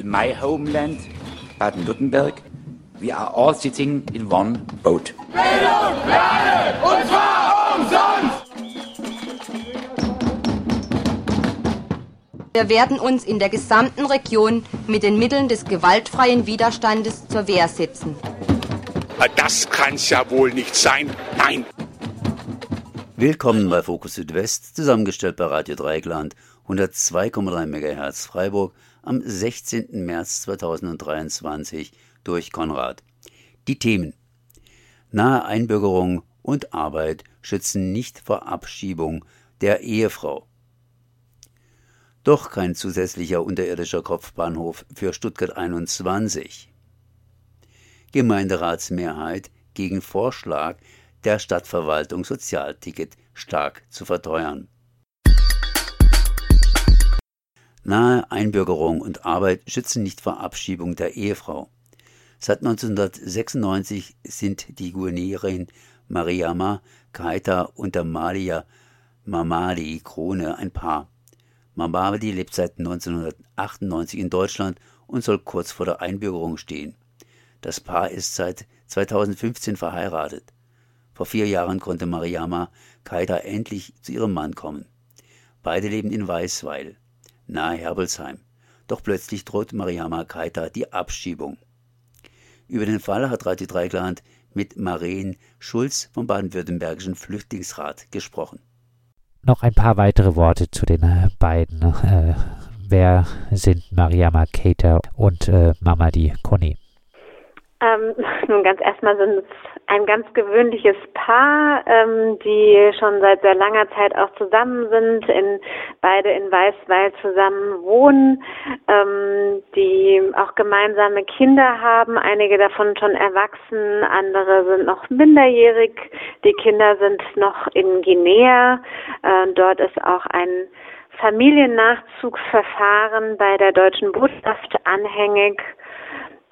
in my homeland, Baden-Württemberg, we are all sitting in one boat. Bildung, Lade, und zwar umsonst! Wir werden uns in der gesamten Region mit den Mitteln des gewaltfreien Widerstandes zur Wehr setzen. Das kann's ja wohl nicht sein. Nein. Willkommen bei Fokus Südwest, zusammengestellt bei Radio Dreigland, 102,3 MHz Freiburg am 16. März 2023 durch Konrad. Die Themen Nahe Einbürgerung und Arbeit schützen nicht vor Abschiebung der Ehefrau. Doch kein zusätzlicher unterirdischer Kopfbahnhof für Stuttgart 21. Gemeinderatsmehrheit gegen Vorschlag der Stadtverwaltung Sozialticket stark zu verteuern. Nahe Einbürgerung und Arbeit schützen nicht vor Abschiebung der Ehefrau. Seit 1996 sind die Guineerin Mariama Kaita und der Malier Mamadi Krone ein Paar. Mamadi lebt seit 1998 in Deutschland und soll kurz vor der Einbürgerung stehen. Das Paar ist seit 2015 verheiratet. Vor vier Jahren konnte Mariama Kaita endlich zu ihrem Mann kommen. Beide leben in Weißweil nahe Herbelsheim. Doch plötzlich droht Mariama Kaita die Abschiebung. Über den Fall hat Radio Dreigland mit Maren Schulz vom Baden-Württembergischen Flüchtlingsrat gesprochen. Noch ein paar weitere Worte zu den äh, beiden. Äh, wer sind Mariama Keita und äh, Mamadi Kone? Ähm, nun ganz erstmal sind es ein ganz gewöhnliches Paar, ähm, die schon seit sehr langer Zeit auch zusammen sind, in, beide in Weißweil zusammen wohnen, ähm, die auch gemeinsame Kinder haben, einige davon schon erwachsen, andere sind noch minderjährig, die Kinder sind noch in Guinea, äh, dort ist auch ein Familiennachzugverfahren bei der deutschen Botschaft anhängig.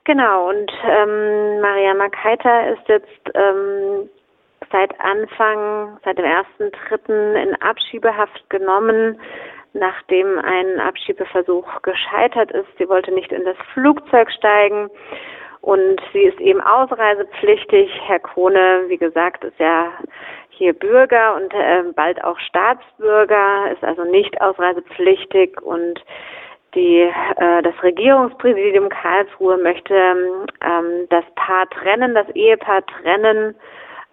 Genau, und ähm, Maria Makaita ist jetzt ähm, seit Anfang, seit dem ersten Dritten in Abschiebehaft genommen, nachdem ein Abschiebeversuch gescheitert ist. Sie wollte nicht in das Flugzeug steigen und sie ist eben ausreisepflichtig. Herr Krone, wie gesagt, ist ja hier Bürger und äh, bald auch Staatsbürger, ist also nicht ausreisepflichtig und die, äh, das Regierungspräsidium Karlsruhe möchte ähm, das Paar trennen, das Ehepaar trennen,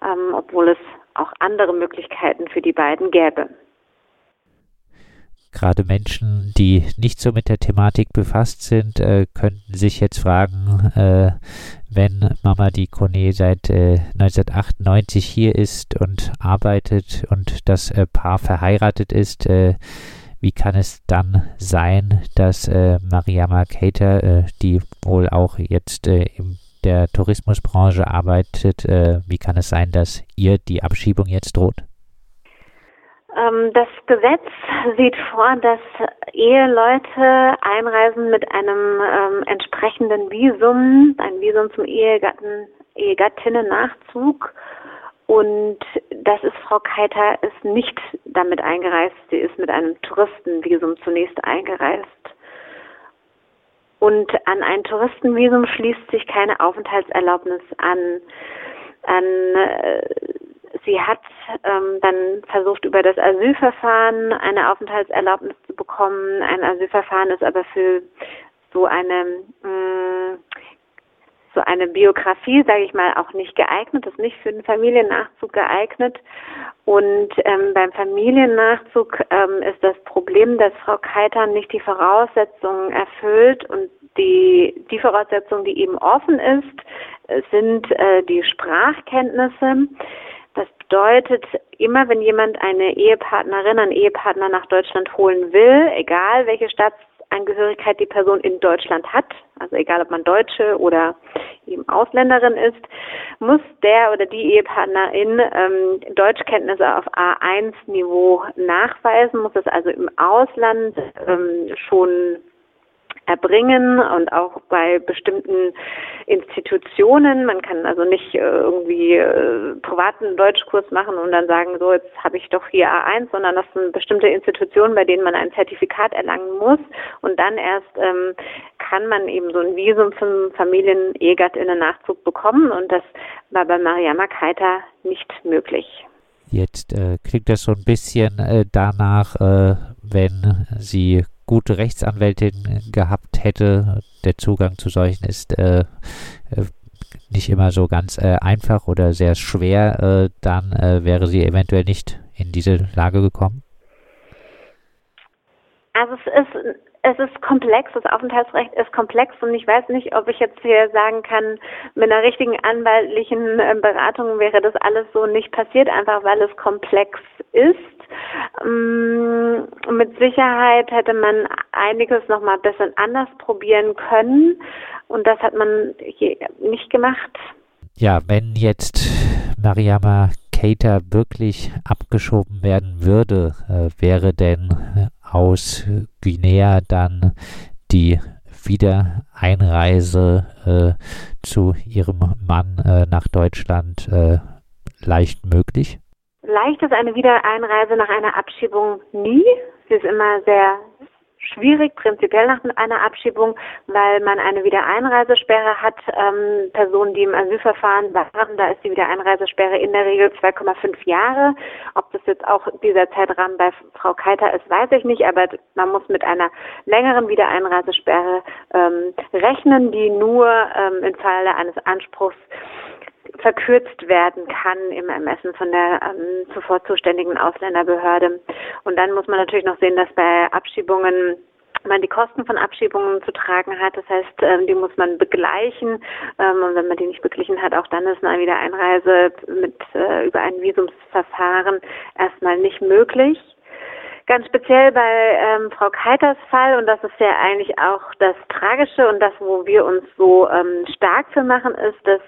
ähm, obwohl es auch andere Möglichkeiten für die beiden gäbe. Gerade Menschen, die nicht so mit der Thematik befasst sind, äh, könnten sich jetzt fragen, äh, wenn Mama die Kone seit äh, 1998 hier ist und arbeitet und das äh, Paar verheiratet ist, äh, wie kann es dann sein, dass äh, Mariama Cater, äh, die wohl auch jetzt äh, in der Tourismusbranche arbeitet, äh, wie kann es sein, dass ihr die Abschiebung jetzt droht? Ähm, das Gesetz sieht vor, dass Eheleute einreisen mit einem ähm, entsprechenden Visum, ein Visum zum Ehegatten, Ehegattinnen-Nachzug und das ist Frau Keiter ist nicht damit eingereist. Sie ist mit einem Touristenvisum zunächst eingereist. Und an ein Touristenvisum schließt sich keine Aufenthaltserlaubnis an. an äh, sie hat ähm, dann versucht, über das Asylverfahren eine Aufenthaltserlaubnis zu bekommen. Ein Asylverfahren ist aber für so eine mh, mm, so eine Biografie, sage ich mal, auch nicht geeignet, ist nicht für den Familiennachzug geeignet. Und ähm, beim Familiennachzug ähm, ist das Problem, dass Frau Keitern nicht die Voraussetzungen erfüllt und die, die Voraussetzung, die eben offen ist, sind äh, die Sprachkenntnisse. Das bedeutet, immer wenn jemand eine Ehepartnerin, einen Ehepartner nach Deutschland holen will, egal welche Stadt Staatsangehörigkeit die Person in Deutschland hat, also egal ob man Deutsche oder eben Ausländerin ist, muss der oder die Ehepartnerin ähm, Deutschkenntnisse auf A1-Niveau nachweisen, muss es also im Ausland ähm, schon erbringen und auch bei bestimmten Institutionen. Man kann also nicht äh, irgendwie äh, privaten Deutschkurs machen und dann sagen, so jetzt habe ich doch hier A1, sondern das sind bestimmte Institutionen, bei denen man ein Zertifikat erlangen muss und dann erst ähm, kann man eben so ein Visum zum Familien-EGATT-Nachzug bekommen und das war bei Mariama Keita nicht möglich. Jetzt äh, klingt das so ein bisschen äh, danach, äh, wenn sie gute Rechtsanwältin gehabt hätte. Der Zugang zu solchen ist äh, äh, nicht immer so ganz äh, einfach oder sehr schwer. dann wäre sie eventuell nicht in diese Lage gekommen. Also es ist es ist komplex, das Aufenthaltsrecht ist komplex und ich weiß nicht, ob ich jetzt hier sagen kann, mit einer richtigen anwaltlichen Beratung wäre das alles so nicht passiert, einfach weil es komplex ist. Ähm, mit Sicherheit hätte man einiges nochmal ein bisschen anders probieren können und das hat man hier nicht gemacht. Ja, wenn jetzt Mariama Keita wirklich abgeschoben werden würde, äh, wäre denn aus Guinea dann die Wiedereinreise äh, zu ihrem Mann äh, nach Deutschland äh, leicht möglich? Leicht ist eine Wiedereinreise nach einer Abschiebung nie. Sie ist immer sehr schwierig, prinzipiell nach einer Abschiebung, weil man eine Wiedereinreisesperre hat. Ähm, Personen, die im Asylverfahren waren, da ist die Wiedereinreisesperre in der Regel 2,5 Jahre. Ob das jetzt auch dieser Zeitrahmen bei Frau Keiter ist, weiß ich nicht, aber man muss mit einer längeren Wiedereinreisesperre ähm, rechnen, die nur ähm, im Falle eines Anspruchs verkürzt werden kann im Ermessen von der ähm, zuvor zuständigen Ausländerbehörde. Und dann muss man natürlich noch sehen, dass bei Abschiebungen man die Kosten von Abschiebungen zu tragen hat. Das heißt, ähm, die muss man begleichen. Ähm, und wenn man die nicht beglichen hat, auch dann ist eine Wiedereinreise mit äh, über ein Visumsverfahren erstmal nicht möglich. Ganz speziell bei ähm, Frau Keiters Fall, und das ist ja eigentlich auch das Tragische und das, wo wir uns so ähm, stark für machen, ist, dass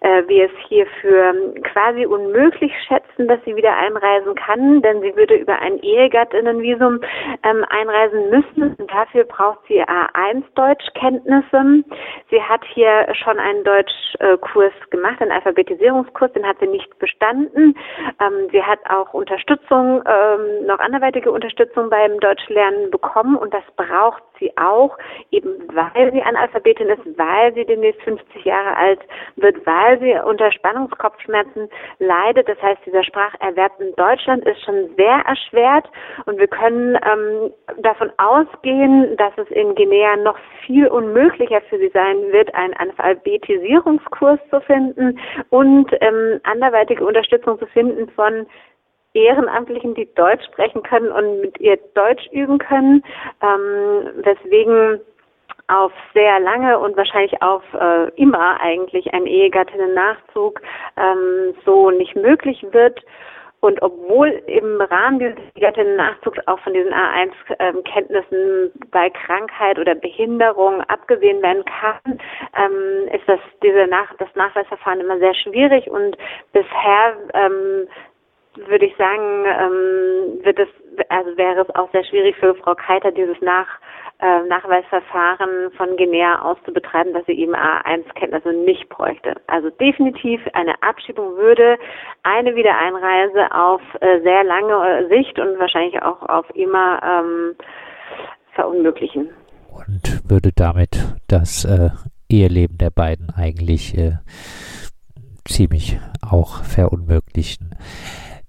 äh, wir es hier für quasi unmöglich schätzen, dass sie wieder einreisen kann, denn sie würde über ein Ehegattinnenvisum ähm, einreisen müssen. Und dafür braucht sie A1 Deutschkenntnisse. Sie hat hier schon einen Deutschkurs gemacht, einen Alphabetisierungskurs, den hat sie nicht bestanden. Ähm, sie hat auch Unterstützung, ähm, noch anderweitige Unterstützung Unterstützung beim Deutschlernen bekommen und das braucht sie auch, eben weil sie Analphabetin ist, weil sie demnächst 50 Jahre alt wird, weil sie unter Spannungskopfschmerzen leidet. Das heißt, dieser Spracherwerb in Deutschland ist schon sehr erschwert und wir können ähm, davon ausgehen, dass es in Guinea noch viel unmöglicher für sie sein wird, einen Alphabetisierungskurs zu finden und ähm, anderweitige Unterstützung zu finden von Ehrenamtlichen, die Deutsch sprechen können und mit ihr Deutsch üben können, ähm, weswegen auf sehr lange und wahrscheinlich auf äh, immer eigentlich ein Ehegattinnen-Nachzug ähm, so nicht möglich wird. Und obwohl im Rahmen dieses Ehegattinnen-Nachzugs auch von diesen A1-Kenntnissen ähm, bei Krankheit oder Behinderung abgesehen werden kann, ähm, ist das diese Nach das Nachweisverfahren immer sehr schwierig und bisher ähm, würde ich sagen, ähm, wird es, also wäre es auch sehr schwierig für Frau Keiter, dieses Nach, äh, Nachweisverfahren von Guinea aus zu betreiben, dass sie eben A1-Kenntnisse nicht bräuchte. Also definitiv eine Abschiebung würde eine Wiedereinreise auf äh, sehr lange Sicht und wahrscheinlich auch auf immer ähm, verunmöglichen. Und würde damit das äh, Eheleben der beiden eigentlich äh, ziemlich auch verunmöglichen.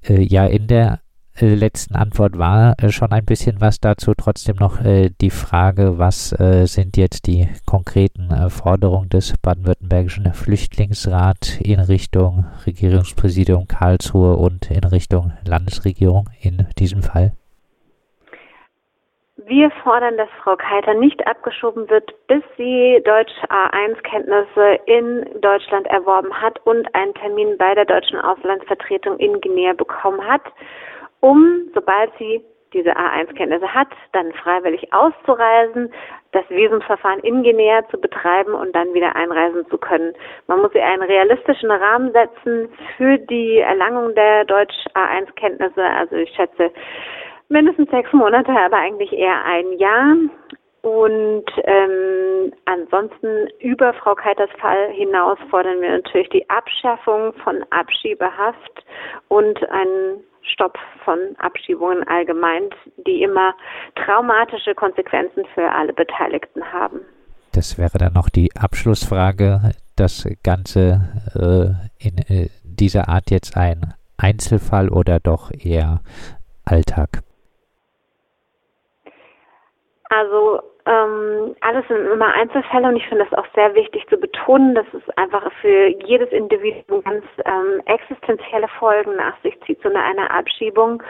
Äh, ja, in der äh, letzten Antwort war äh, schon ein bisschen was dazu. Trotzdem noch äh, die Frage, was sind jetzt die konkreten Forderungen des baden-württembergischen Flüchtlingsrat in Richtung Regierungspräsidium Karlsruhe und in Richtung Landesregierung in diesem Fall? Wir fordern, dass Frau Keiter nicht abgeschoben wird, bis sie Deutsch A1-Kenntnisse in Deutschland erworben hat und einen Termin bei der deutschen Auslandsvertretung in Guinea bekommen hat, um, sobald sie diese A1-Kenntnisse hat, dann freiwillig auszureisen, das Visumsverfahren in Guinea zu betreiben und dann wieder einreisen zu können. Man muss ihr einen realistischen Rahmen setzen für die Erlangung der Deutsch A1-Kenntnisse. Also ich schätze, mindestens sechs Monate, aber eigentlich eher ein Jahr. Und ähm, ansonsten über Frau Keiters Fall hinaus fordern wir natürlich die Abschaffung von Abschiebehaft und einen Stopp von Abschiebungen allgemein, die immer traumatische Konsequenzen für alle Beteiligten haben. Das wäre dann noch die Abschlussfrage. Das Ganze äh, in äh, dieser Art jetzt ein Einzelfall oder doch eher Alltag? Also ähm, alles sind immer Einzelfälle und ich finde es auch sehr wichtig zu betonen, dass es einfach für jedes Individuum ganz ähm, existenzielle Folgen nach sich zieht, so eine, eine Abschiebung.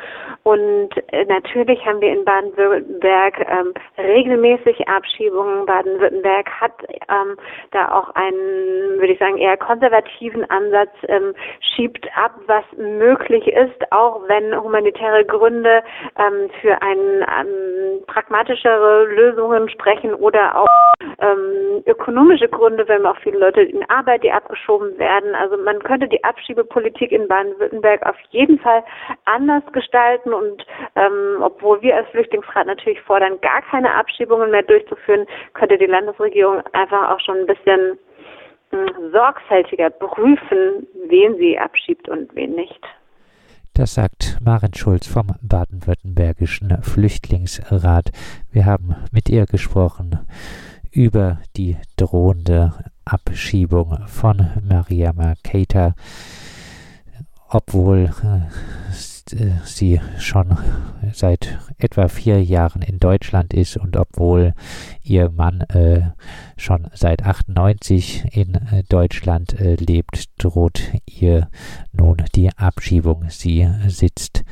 Und äh, natürlich haben wir in Baden-Württemberg ähm, regelmäßig Abschiebungen. Baden-Württemberg hat ähm, da auch einen, würde ich sagen, eher konservativen Ansatz, ähm, schiebt ab, was möglich ist, auch wenn humanitäre Gründe ähm, für ein ähm, pragmatischere Lösungen sprechen oder auch ähm, ökonomische Gründe, wenn auch viele Leute in Arbeit, die abgeschoben werden. Also man könnte die Abschiebepolitik in Baden-Württemberg auf jeden Fall anders gestalten und ähm, obwohl wir als Flüchtlingsrat natürlich fordern, gar keine Abschiebungen mehr durchzuführen, könnte die Landesregierung einfach auch schon ein bisschen hm, sorgfältiger prüfen, wen sie abschiebt und wen nicht. Das sagt Maren Schulz vom Baden-Württembergischen Flüchtlingsrat. Wir haben mit ihr gesprochen über die drohende Abschiebung von Maria Keita, obwohl äh, äh, sie schon seit etwa vier Jahren in Deutschland ist und obwohl ihr Mann äh, schon seit 98 in äh, Deutschland äh, lebt, droht ihr nun die Abschiebung. Sie sitzt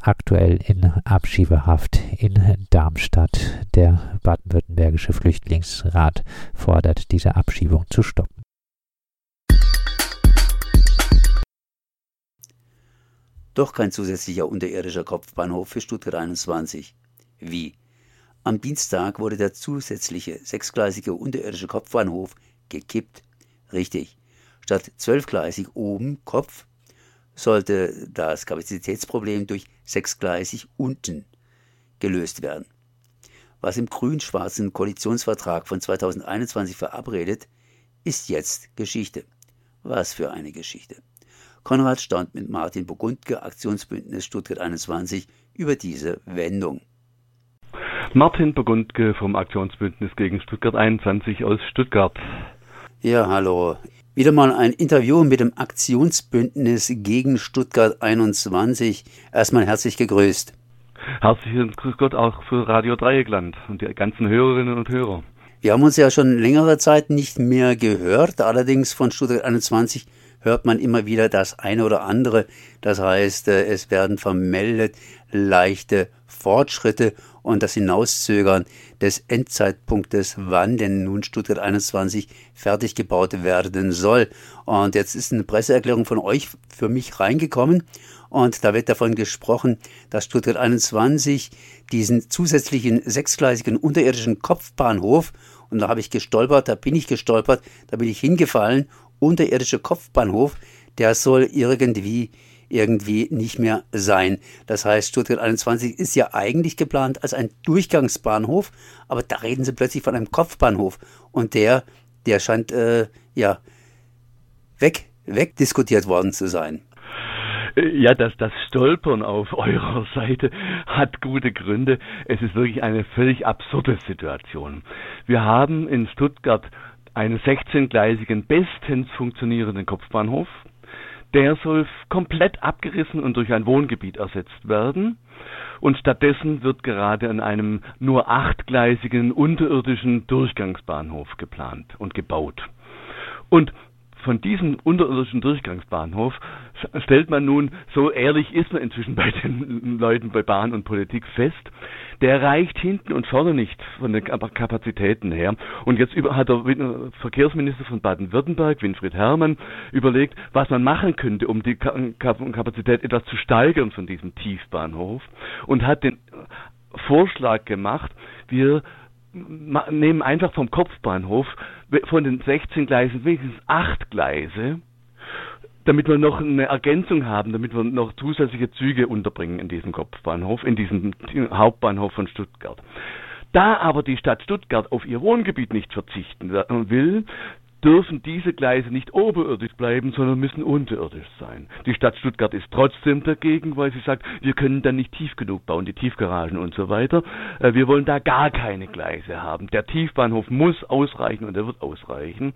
aktuell in Abschiebehaft in Darmstadt. Der baden-württembergische Flüchtlingsrat fordert diese Abschiebung zu stoppen. Doch kein zusätzlicher unterirdischer Kopfbahnhof für Stuttgart 21. Wie? Am Dienstag wurde der zusätzliche sechsgleisige unterirdische Kopfbahnhof gekippt. Richtig. Statt zwölfgleisig oben Kopf sollte das Kapazitätsproblem durch sechsgleisig unten gelöst werden. Was im grün-schwarzen Koalitionsvertrag von 2021 verabredet, ist jetzt Geschichte. Was für eine Geschichte. Konrad stand mit Martin Burgundke, Aktionsbündnis Stuttgart 21, über diese Wendung. Martin Burgundke vom Aktionsbündnis gegen Stuttgart 21 aus Stuttgart. Ja, hallo. Wieder mal ein Interview mit dem Aktionsbündnis gegen Stuttgart 21. Erstmal herzlich gegrüßt. Herzlichen Grüß Gott auch für Radio Dreieckland und die ganzen Hörerinnen und Hörer. Wir haben uns ja schon längere Zeit nicht mehr gehört, allerdings von Stuttgart 21 hört man immer wieder das eine oder andere. Das heißt, äh, es werden vermeldet leichte Fortschritte und das Hinauszögern des Endzeitpunktes, wann denn nun Stuttgart 21 fertig gebaut werden soll. Und jetzt ist eine Presseerklärung von euch für mich reingekommen und da wird davon gesprochen, dass Stuttgart 21 diesen zusätzlichen sechsgleisigen unterirdischen Kopfbahnhof und da habe ich gestolpert, da bin ich gestolpert, da bin ich hingefallen unterirdische Kopfbahnhof, der soll irgendwie irgendwie nicht mehr sein. Das heißt, Stuttgart 21 ist ja eigentlich geplant als ein Durchgangsbahnhof, aber da reden sie plötzlich von einem Kopfbahnhof und der, der scheint äh, ja weg, wegdiskutiert worden zu sein. Ja, das, das Stolpern auf eurer Seite hat gute Gründe. Es ist wirklich eine völlig absurde Situation. Wir haben in Stuttgart einen 16-gleisigen, bestens funktionierenden Kopfbahnhof. Der soll komplett abgerissen und durch ein Wohngebiet ersetzt werden. Und stattdessen wird gerade an einem nur achtgleisigen unterirdischen Durchgangsbahnhof geplant und gebaut. Und von diesem unterirdischen Durchgangsbahnhof stellt man nun, so ehrlich ist man inzwischen bei den Leuten bei Bahn und Politik fest, der reicht hinten und vorne nicht von den Kapazitäten her. Und jetzt hat der Verkehrsminister von Baden-Württemberg, Winfried Herrmann, überlegt, was man machen könnte, um die Kapazität etwas zu steigern von diesem Tiefbahnhof und hat den Vorschlag gemacht, wir nehmen einfach vom Kopfbahnhof von den 16 Gleisen wenigstens 8 Gleise, damit wir noch eine Ergänzung haben, damit wir noch zusätzliche Züge unterbringen in diesem Kopfbahnhof, in diesem Hauptbahnhof von Stuttgart. Da aber die Stadt Stuttgart auf ihr Wohngebiet nicht verzichten will, dürfen diese Gleise nicht oberirdisch bleiben, sondern müssen unterirdisch sein. Die Stadt Stuttgart ist trotzdem dagegen, weil sie sagt, wir können dann nicht tief genug bauen, die Tiefgaragen und so weiter. Äh, wir wollen da gar keine Gleise haben. Der Tiefbahnhof muss ausreichen und er wird ausreichen.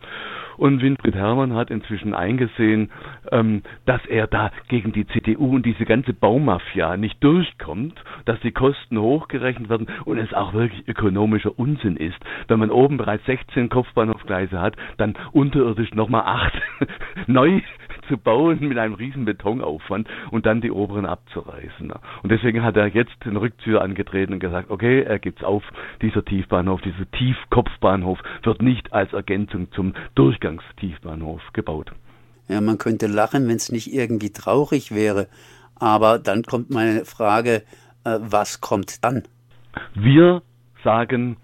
Und Winfried Herrmann hat inzwischen eingesehen, ähm, dass er da gegen die CDU und diese ganze Baumafia nicht durchkommt, dass die Kosten hochgerechnet werden und es auch wirklich ökonomischer Unsinn ist. Wenn man oben bereits 16 Kopfbahnhofgleise hat, dann unterirdisch nochmal acht neu zu bauen mit einem riesen Betonaufwand und dann die oberen abzureißen. Und deswegen hat er jetzt den Rückzieher angetreten und gesagt, okay, er gibt's auf, dieser Tiefbahnhof, dieser Tiefkopfbahnhof wird nicht als Ergänzung zum Durchgangstiefbahnhof gebaut. Ja, man könnte lachen, wenn es nicht irgendwie traurig wäre. Aber dann kommt meine Frage, äh, was kommt dann? Wir sagen,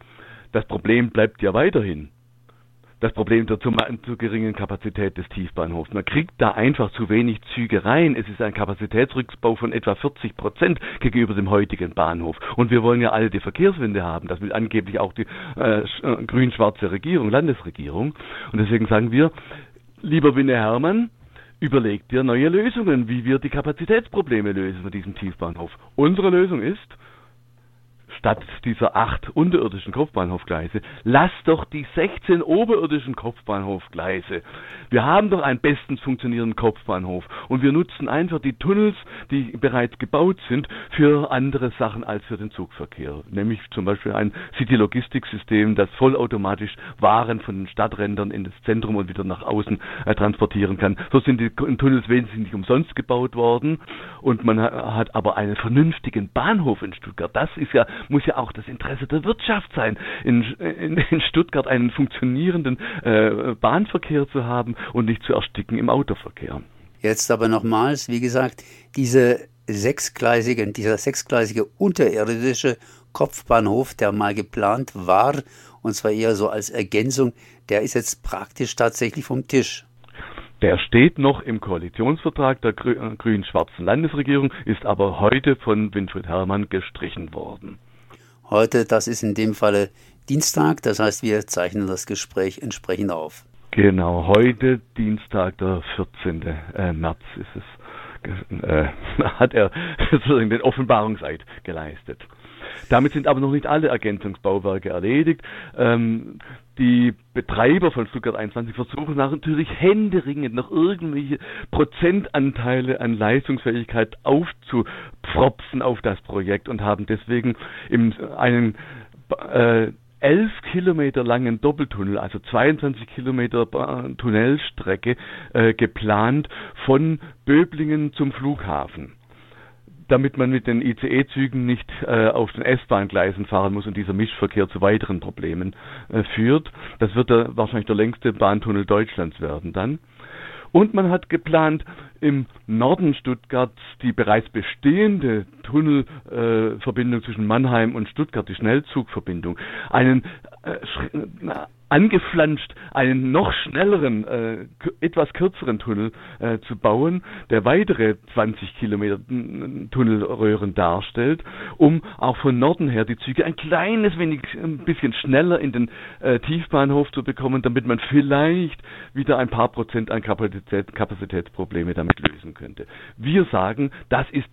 das Problem bleibt ja weiterhin das Problem der zu, zu, geringen Kapazität des Tiefbahnhofs. Man kriegt da einfach zu wenig Züge rein. Es ist ein Kapazitätsrückbau von etwa 40 Prozent gegenüber dem heutigen Bahnhof. Und wir wollen ja alle die Verkehrswende haben. Das will angeblich auch die äh, äh, grün-schwarze Regierung, Landesregierung. Und deswegen sagen wir, lieber Winne Hermann, überleg dir neue Lösungen, wie wir die Kapazitätsprobleme lösen von diesem Tiefbahnhof. Unsere Lösung ist, statt dieser acht unterirdischen Kopfbahnhofgleise, lass doch die 16 oberirdischen Kopfbahnhofgleise. Wir haben doch einen bestens funktionierenden Kopfbahnhof und wir nutzen einfach die Tunnels, die bereits gebaut sind, für andere Sachen als für den Zugverkehr. Nämlich zum Beispiel ein City-Logistiksystem, das vollautomatisch Waren von den Stadträndern in das Zentrum und wieder nach außen äh, transportieren kann. So sind die Tunnels wesentlich nicht umsonst gebaut worden und man hat aber einen vernünftigen Bahnhof in Stuttgart. Das ist ja muss ja auch das Interesse der Wirtschaft sein, in, in, in Stuttgart einen funktionierenden äh, Bahnverkehr zu haben und nicht zu ersticken im Autoverkehr. Jetzt aber nochmals, wie gesagt, diese sechsgleisige, dieser sechsgleisige unterirdische Kopfbahnhof, der mal geplant war, und zwar eher so als Ergänzung, der ist jetzt praktisch tatsächlich vom Tisch. Der steht noch im Koalitionsvertrag der äh, grün-schwarzen Landesregierung, ist aber heute von Winfried Herrmann gestrichen worden. Heute, das ist in dem Falle Dienstag, das heißt, wir zeichnen das Gespräch entsprechend auf. Genau, heute Dienstag, der 14. Äh, März ist es, äh, hat er sozusagen den Offenbarungseid geleistet. Damit sind aber noch nicht alle Ergänzungsbauwerke erledigt. Ähm, die Betreiber von Stuttgart 21 versuchen natürlich händeringend noch irgendwelche Prozentanteile an Leistungsfähigkeit aufzupfropfen auf das Projekt und haben deswegen im, einen äh, elf Kilometer langen Doppeltunnel, also 22 Kilometer Tunnelstrecke äh, geplant von Böblingen zum Flughafen damit man mit den ICE-Zügen nicht äh, auf den S-Bahn-Gleisen fahren muss und dieser Mischverkehr zu weiteren Problemen äh, führt. Das wird der, wahrscheinlich der längste Bahntunnel Deutschlands werden dann. Und man hat geplant, im Norden Stuttgarts die bereits bestehende Tunnelverbindung äh, zwischen Mannheim und Stuttgart, die Schnellzugverbindung, einen äh, angeflanscht, einen noch schnelleren, äh, etwas kürzeren Tunnel äh, zu bauen, der weitere 20 Kilometer Tunnelröhren darstellt, um auch von Norden her die Züge ein kleines wenig, ein bisschen schneller in den äh, Tiefbahnhof zu bekommen, damit man vielleicht wieder ein paar Prozent an Kapazität, Kapazitätsprobleme damit lösen könnte. Wir sagen, das ist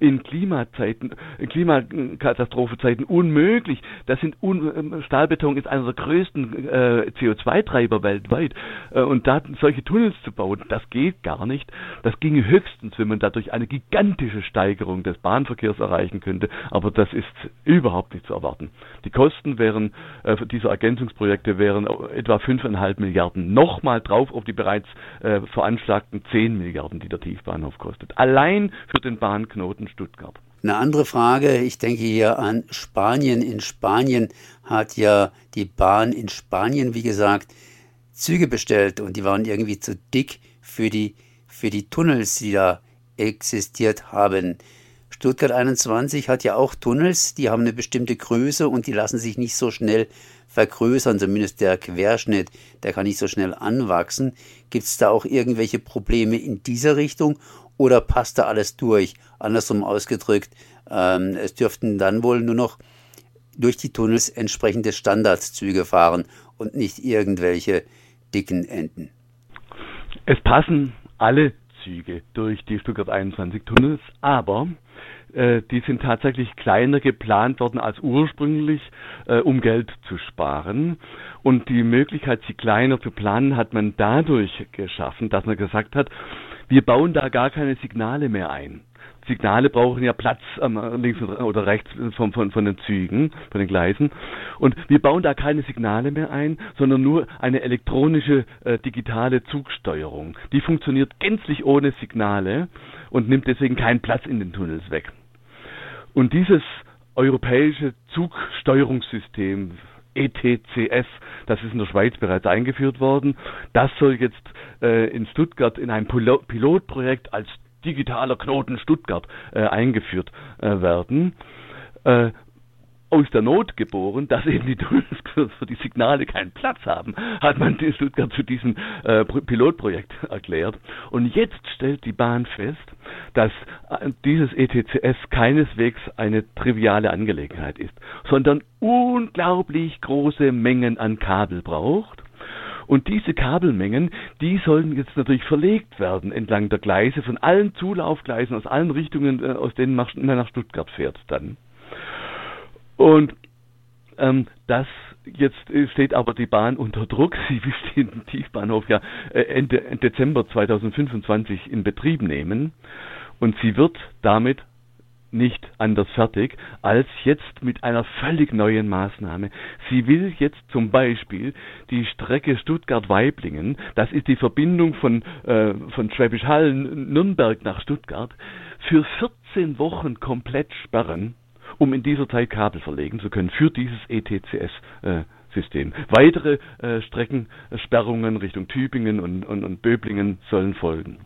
in Klimazeiten, in Klimakatastrophezeiten unmöglich. Das sind un ähm, Stahlbeton ist einer der größten äh, CO2-Treiber weltweit. Äh, und da solche Tunnels zu bauen, das geht gar nicht. Das ginge höchstens, wenn man dadurch eine gigantische Steigerung des Bahnverkehrs erreichen könnte. Aber das ist überhaupt nicht zu erwarten. Die Kosten wären äh, dieser Ergänzungsprojekte wären etwa 5,5 Milliarden. Nochmal drauf auf die bereits äh, veranschlagten 10 Milliarden, die der Tiefbahnhof kostet. Allein für den Bahnknoten Stuttgart. Eine andere Frage, ich denke hier an Spanien. In Spanien hat ja die Bahn in Spanien, wie gesagt, Züge bestellt und die waren irgendwie zu dick für die, für die Tunnels, die da existiert haben. Stuttgart 21 hat ja auch Tunnels, die haben eine bestimmte Größe und die lassen sich nicht so schnell vergrößern, zumindest der Querschnitt, der kann nicht so schnell anwachsen. Gibt es da auch irgendwelche Probleme in dieser Richtung oder passt da alles durch? Andersrum ausgedrückt, ähm, es dürften dann wohl nur noch durch die Tunnels entsprechende Standardzüge fahren und nicht irgendwelche dicken Enden. Es passen alle Züge durch die Stuttgart 21 Tunnels, aber äh, die sind tatsächlich kleiner geplant worden als ursprünglich, äh, um Geld zu sparen. Und die Möglichkeit, sie kleiner zu planen, hat man dadurch geschaffen, dass man gesagt hat, wir bauen da gar keine Signale mehr ein. Signale brauchen ja Platz ähm, links oder rechts von, von, von den Zügen, von den Gleisen. Und wir bauen da keine Signale mehr ein, sondern nur eine elektronische äh, digitale Zugsteuerung. Die funktioniert gänzlich ohne Signale und nimmt deswegen keinen Platz in den Tunnels weg. Und dieses europäische Zugsteuerungssystem ETCS, das ist in der Schweiz bereits eingeführt worden. Das soll jetzt äh, in Stuttgart in einem Pilotprojekt als digitaler Knoten Stuttgart äh, eingeführt äh, werden. Äh, aus der Not geboren, dass eben die Tunnels für die Signale keinen Platz haben, hat man in Stuttgart zu diesem äh, Pilotprojekt erklärt. Und jetzt stellt die Bahn fest, dass äh, dieses ETCS keineswegs eine triviale Angelegenheit ist, sondern unglaublich große Mengen an Kabel braucht und diese Kabelmengen, die sollen jetzt natürlich verlegt werden entlang der Gleise von allen Zulaufgleisen aus allen Richtungen, äh, aus denen man nach Stuttgart fährt dann. Und ähm, das jetzt steht aber die Bahn unter Druck. Sie will den Tiefbahnhof ja äh, Ende, Ende Dezember 2025 in Betrieb nehmen und sie wird damit nicht anders fertig, als jetzt mit einer völlig neuen Maßnahme. Sie will jetzt zum Beispiel die Strecke Stuttgart-Weiblingen, das ist die Verbindung von, äh, von Schwäbisch Hall, Nürnberg nach Stuttgart, für 14 Wochen komplett sperren, um in dieser Zeit Kabel verlegen zu können für dieses ETCS. Äh, System. Weitere äh, Streckensperrungen Richtung Tübingen und, und, und Böblingen sollen folgen.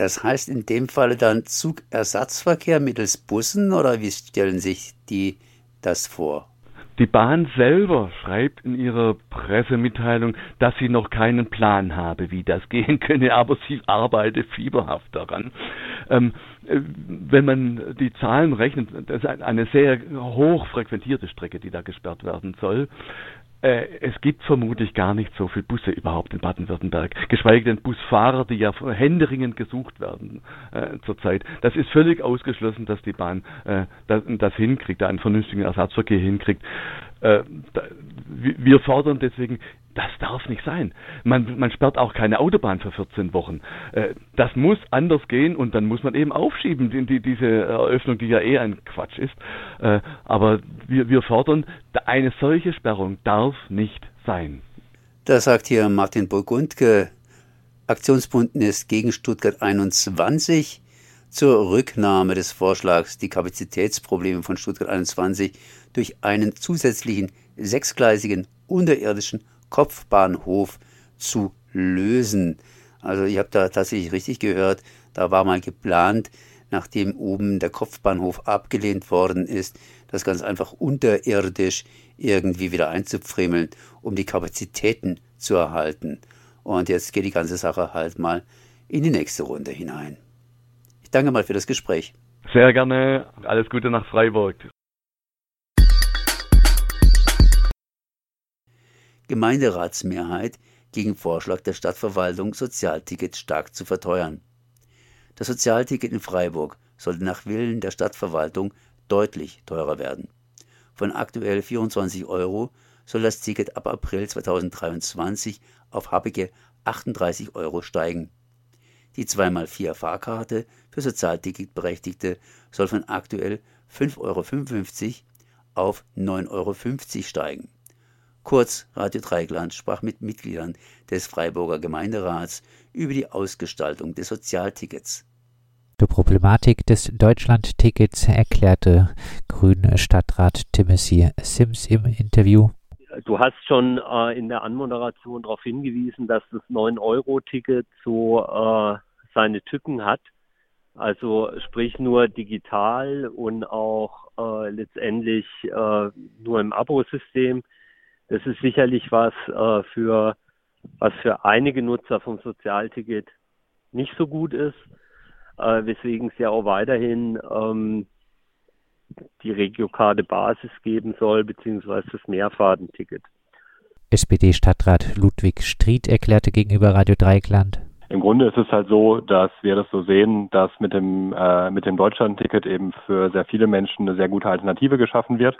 Das heißt in dem Falle dann Zugersatzverkehr mittels Bussen oder wie stellen sich die das vor? Die Bahn selber schreibt in ihrer Pressemitteilung, dass sie noch keinen Plan habe, wie das gehen könne, aber sie arbeitet fieberhaft daran. Ähm, äh, wenn man die Zahlen rechnet, das ist eine sehr hoch frequentierte Strecke, die da gesperrt werden soll. Äh, es gibt vermutlich gar nicht so viele Busse überhaupt in Baden-Württemberg, geschweige denn Busfahrer, die ja händeringend gesucht werden äh, zurzeit. Das ist völlig ausgeschlossen, dass die Bahn äh, das, das hinkriegt, da einen vernünftigen Ersatzverkehr hinkriegt. Äh, da, wir fordern deswegen das darf nicht sein. Man, man sperrt auch keine Autobahn für 14 Wochen. Äh, das muss anders gehen und dann muss man eben aufschieben, die, die, diese Eröffnung, die ja eh ein Quatsch ist. Äh, aber wir, wir fordern, eine solche Sperrung darf nicht sein. Da sagt hier Martin Burgundke, Aktionsbündnis gegen Stuttgart 21 zur Rücknahme des Vorschlags, die Kapazitätsprobleme von Stuttgart 21 durch einen zusätzlichen sechsgleisigen unterirdischen Kopfbahnhof zu lösen. Also ich habe da tatsächlich richtig gehört, da war mal geplant, nachdem oben der Kopfbahnhof abgelehnt worden ist, das ganz einfach unterirdisch irgendwie wieder einzupfriemeln, um die Kapazitäten zu erhalten. Und jetzt geht die ganze Sache halt mal in die nächste Runde hinein. Ich danke mal für das Gespräch. Sehr gerne. Alles Gute nach Freiburg. Gemeinderatsmehrheit gegen Vorschlag der Stadtverwaltung, Sozialtickets stark zu verteuern. Das Sozialticket in Freiburg sollte nach Willen der Stadtverwaltung deutlich teurer werden. Von aktuell 24 Euro soll das Ticket ab April 2023 auf happige 38 Euro steigen. Die 2x4 Fahrkarte für Sozialticketberechtigte soll von aktuell 5,55 Euro auf 9,50 Euro steigen. Kurz, Radio Dreigland sprach mit Mitgliedern des Freiburger Gemeinderats über die Ausgestaltung des Sozialtickets. Die Problematik des Deutschlandtickets erklärte Grüne Stadtrat Timothy Sims im Interview. Du hast schon äh, in der Anmoderation darauf hingewiesen, dass das 9-Euro-Ticket so äh, seine Tücken hat. Also sprich nur digital und auch äh, letztendlich äh, nur im Abo-System. Das ist sicherlich was äh, für was für einige Nutzer vom Sozialticket nicht so gut ist, äh, weswegen es ja auch weiterhin ähm, die Regiokarte Basis geben soll, beziehungsweise das Mehrfahrtenticket. SPD-Stadtrat Ludwig Stried erklärte gegenüber Radio Dreieckland. Im Grunde ist es halt so, dass wir das so sehen, dass mit dem, äh, mit dem Deutschland-Ticket eben für sehr viele Menschen eine sehr gute Alternative geschaffen wird.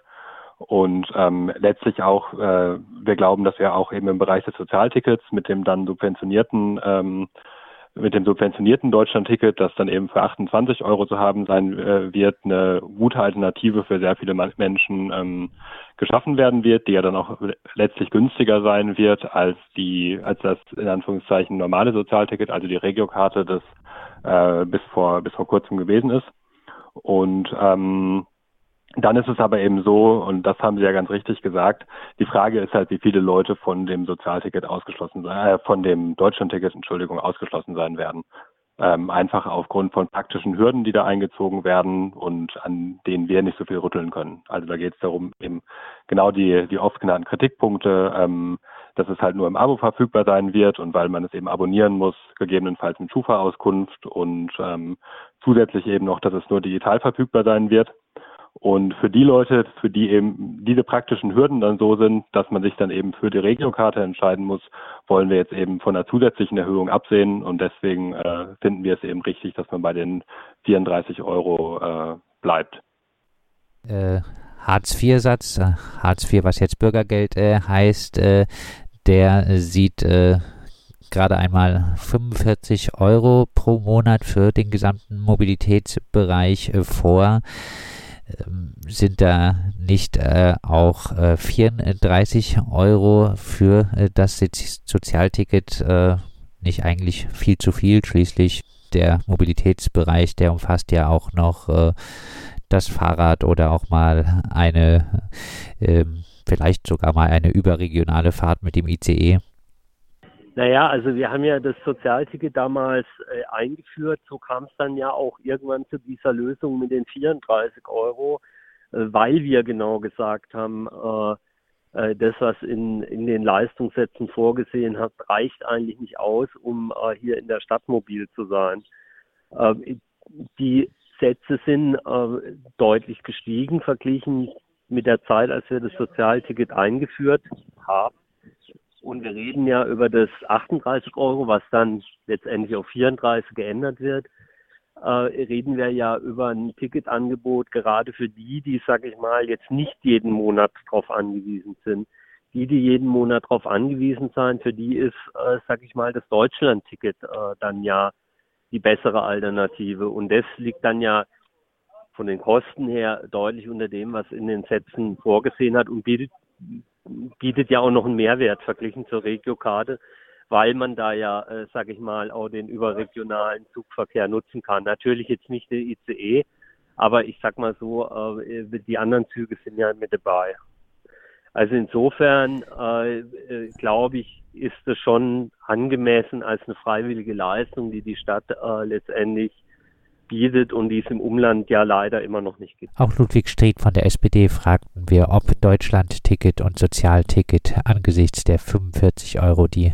Und ähm, letztlich auch, äh, wir glauben, dass wir auch eben im Bereich des Sozialtickets mit dem dann subventionierten ähm, mit dem subventionierten Deutschland-Ticket, das dann eben für 28 Euro zu haben sein äh, wird, eine gute Alternative für sehr viele Menschen ähm, geschaffen werden wird, die ja dann auch letztlich günstiger sein wird als die, als das in Anführungszeichen normale Sozialticket, also die Regiokarte, das äh, bis vor bis vor kurzem gewesen ist. Und ähm, dann ist es aber eben so, und das haben Sie ja ganz richtig gesagt, die Frage ist halt, wie viele Leute von dem Sozialticket ausgeschlossen äh, von dem Deutschlandticket, Entschuldigung, ausgeschlossen sein werden. Ähm, einfach aufgrund von praktischen Hürden, die da eingezogen werden und an denen wir nicht so viel rütteln können. Also da geht es darum, eben genau die, die oft genannten Kritikpunkte, ähm, dass es halt nur im Abo verfügbar sein wird und weil man es eben abonnieren muss, gegebenenfalls mit Schufa-Auskunft und ähm, zusätzlich eben noch, dass es nur digital verfügbar sein wird. Und für die Leute, für die eben diese praktischen Hürden dann so sind, dass man sich dann eben für die Regiokarte entscheiden muss, wollen wir jetzt eben von einer zusätzlichen Erhöhung absehen. Und deswegen äh, finden wir es eben richtig, dass man bei den 34 Euro äh, bleibt. Äh, Hartz-IV-Satz, äh, Hartz IV, was jetzt Bürgergeld äh, heißt, äh, der sieht gerade einmal 45 Euro pro Monat für den gesamten Mobilitätsbereich vor. Ähm, sind da nicht äh, auch äh, 34 Euro für äh, das Sozialticket äh, nicht eigentlich viel zu viel? Schließlich der Mobilitätsbereich, der umfasst ja auch noch äh, das Fahrrad oder auch mal eine, ähm, vielleicht sogar mal eine überregionale Fahrt mit dem ICE. Naja, also wir haben ja das Sozialticket damals äh, eingeführt. So kam es dann ja auch irgendwann zu dieser Lösung mit den 34 Euro, äh, weil wir genau gesagt haben, äh, äh, das, was in, in den Leistungssätzen vorgesehen hat, reicht eigentlich nicht aus, um äh, hier in der Stadt mobil zu sein. Ähm, die Sätze sind äh, deutlich gestiegen verglichen mit der Zeit, als wir das Sozialticket eingeführt haben. Und wir reden ja über das 38 Euro, was dann letztendlich auf 34 geändert wird. Äh, reden wir ja über ein Ticketangebot gerade für die, die, sag ich mal, jetzt nicht jeden Monat darauf angewiesen sind. Die, die jeden Monat darauf angewiesen sind, für die ist, äh, sag ich mal, das Deutschland-Ticket äh, dann ja die bessere Alternative. Und das liegt dann ja von den Kosten her deutlich unter dem, was in den Sätzen vorgesehen hat und bietet bietet ja auch noch einen Mehrwert verglichen zur Regiokarte, weil man da ja, äh, sage ich mal, auch den überregionalen Zugverkehr nutzen kann. Natürlich jetzt nicht der ICE, aber ich sag mal so, äh, die anderen Züge sind ja mit dabei. Also insofern äh, äh, glaube ich, ist es schon angemessen als eine freiwillige Leistung, die die Stadt äh, letztendlich bietet und die es im Umland ja leider immer noch nicht gibt. Auch Ludwig Stried von der SPD fragten wir, ob Deutschland-Ticket und Sozialticket angesichts der 45 Euro, die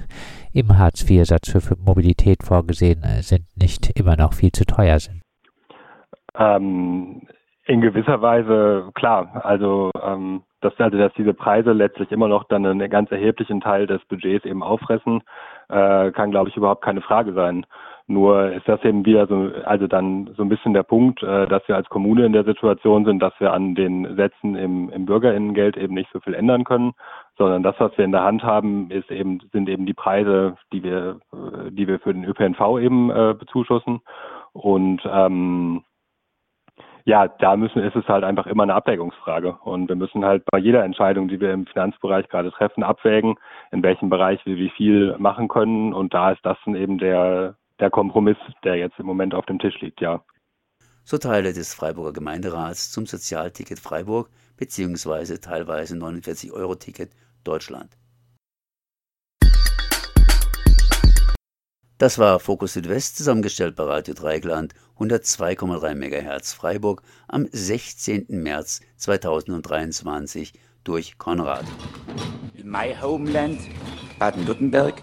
im Hartz-IV-Satz für Mobilität vorgesehen äh, sind, nicht immer noch viel zu teuer sind. Ähm, in gewisser Weise klar. Also ähm, dass, also dass diese Preise letztlich immer noch dann einen ganz erheblichen Teil des Budgets eben auffressen, äh, kann glaube ich überhaupt keine Frage sein. Nur ist das eben wieder so, also dann so ein bisschen der Punkt, äh, dass wir als Kommune in der Situation sind, dass wir an den Sätzen im, im Bürgerinnengeld eben nicht so viel ändern können, sondern das, was wir in der Hand haben, ist eben, sind eben die Preise, die wir, äh, die wir für den ÖPNV eben äh, bezuschussen. Und ähm, ja, da müssen, ist es halt einfach immer eine Abwägungsfrage. Und wir müssen halt bei jeder Entscheidung, die wir im Finanzbereich gerade treffen, abwägen, in welchem Bereich wir wie viel machen können. Und da ist das dann eben der, der Kompromiss, der jetzt im Moment auf dem Tisch liegt, ja. So Teile des Freiburger Gemeinderats zum Sozialticket Freiburg bzw. teilweise 49-Euro-Ticket Deutschland. Das war Fokus Südwest, zusammengestellt bei Radio Dreigland 102,3 MHz Freiburg am 16. März 2023 durch Konrad. In my homeland, Baden-Württemberg,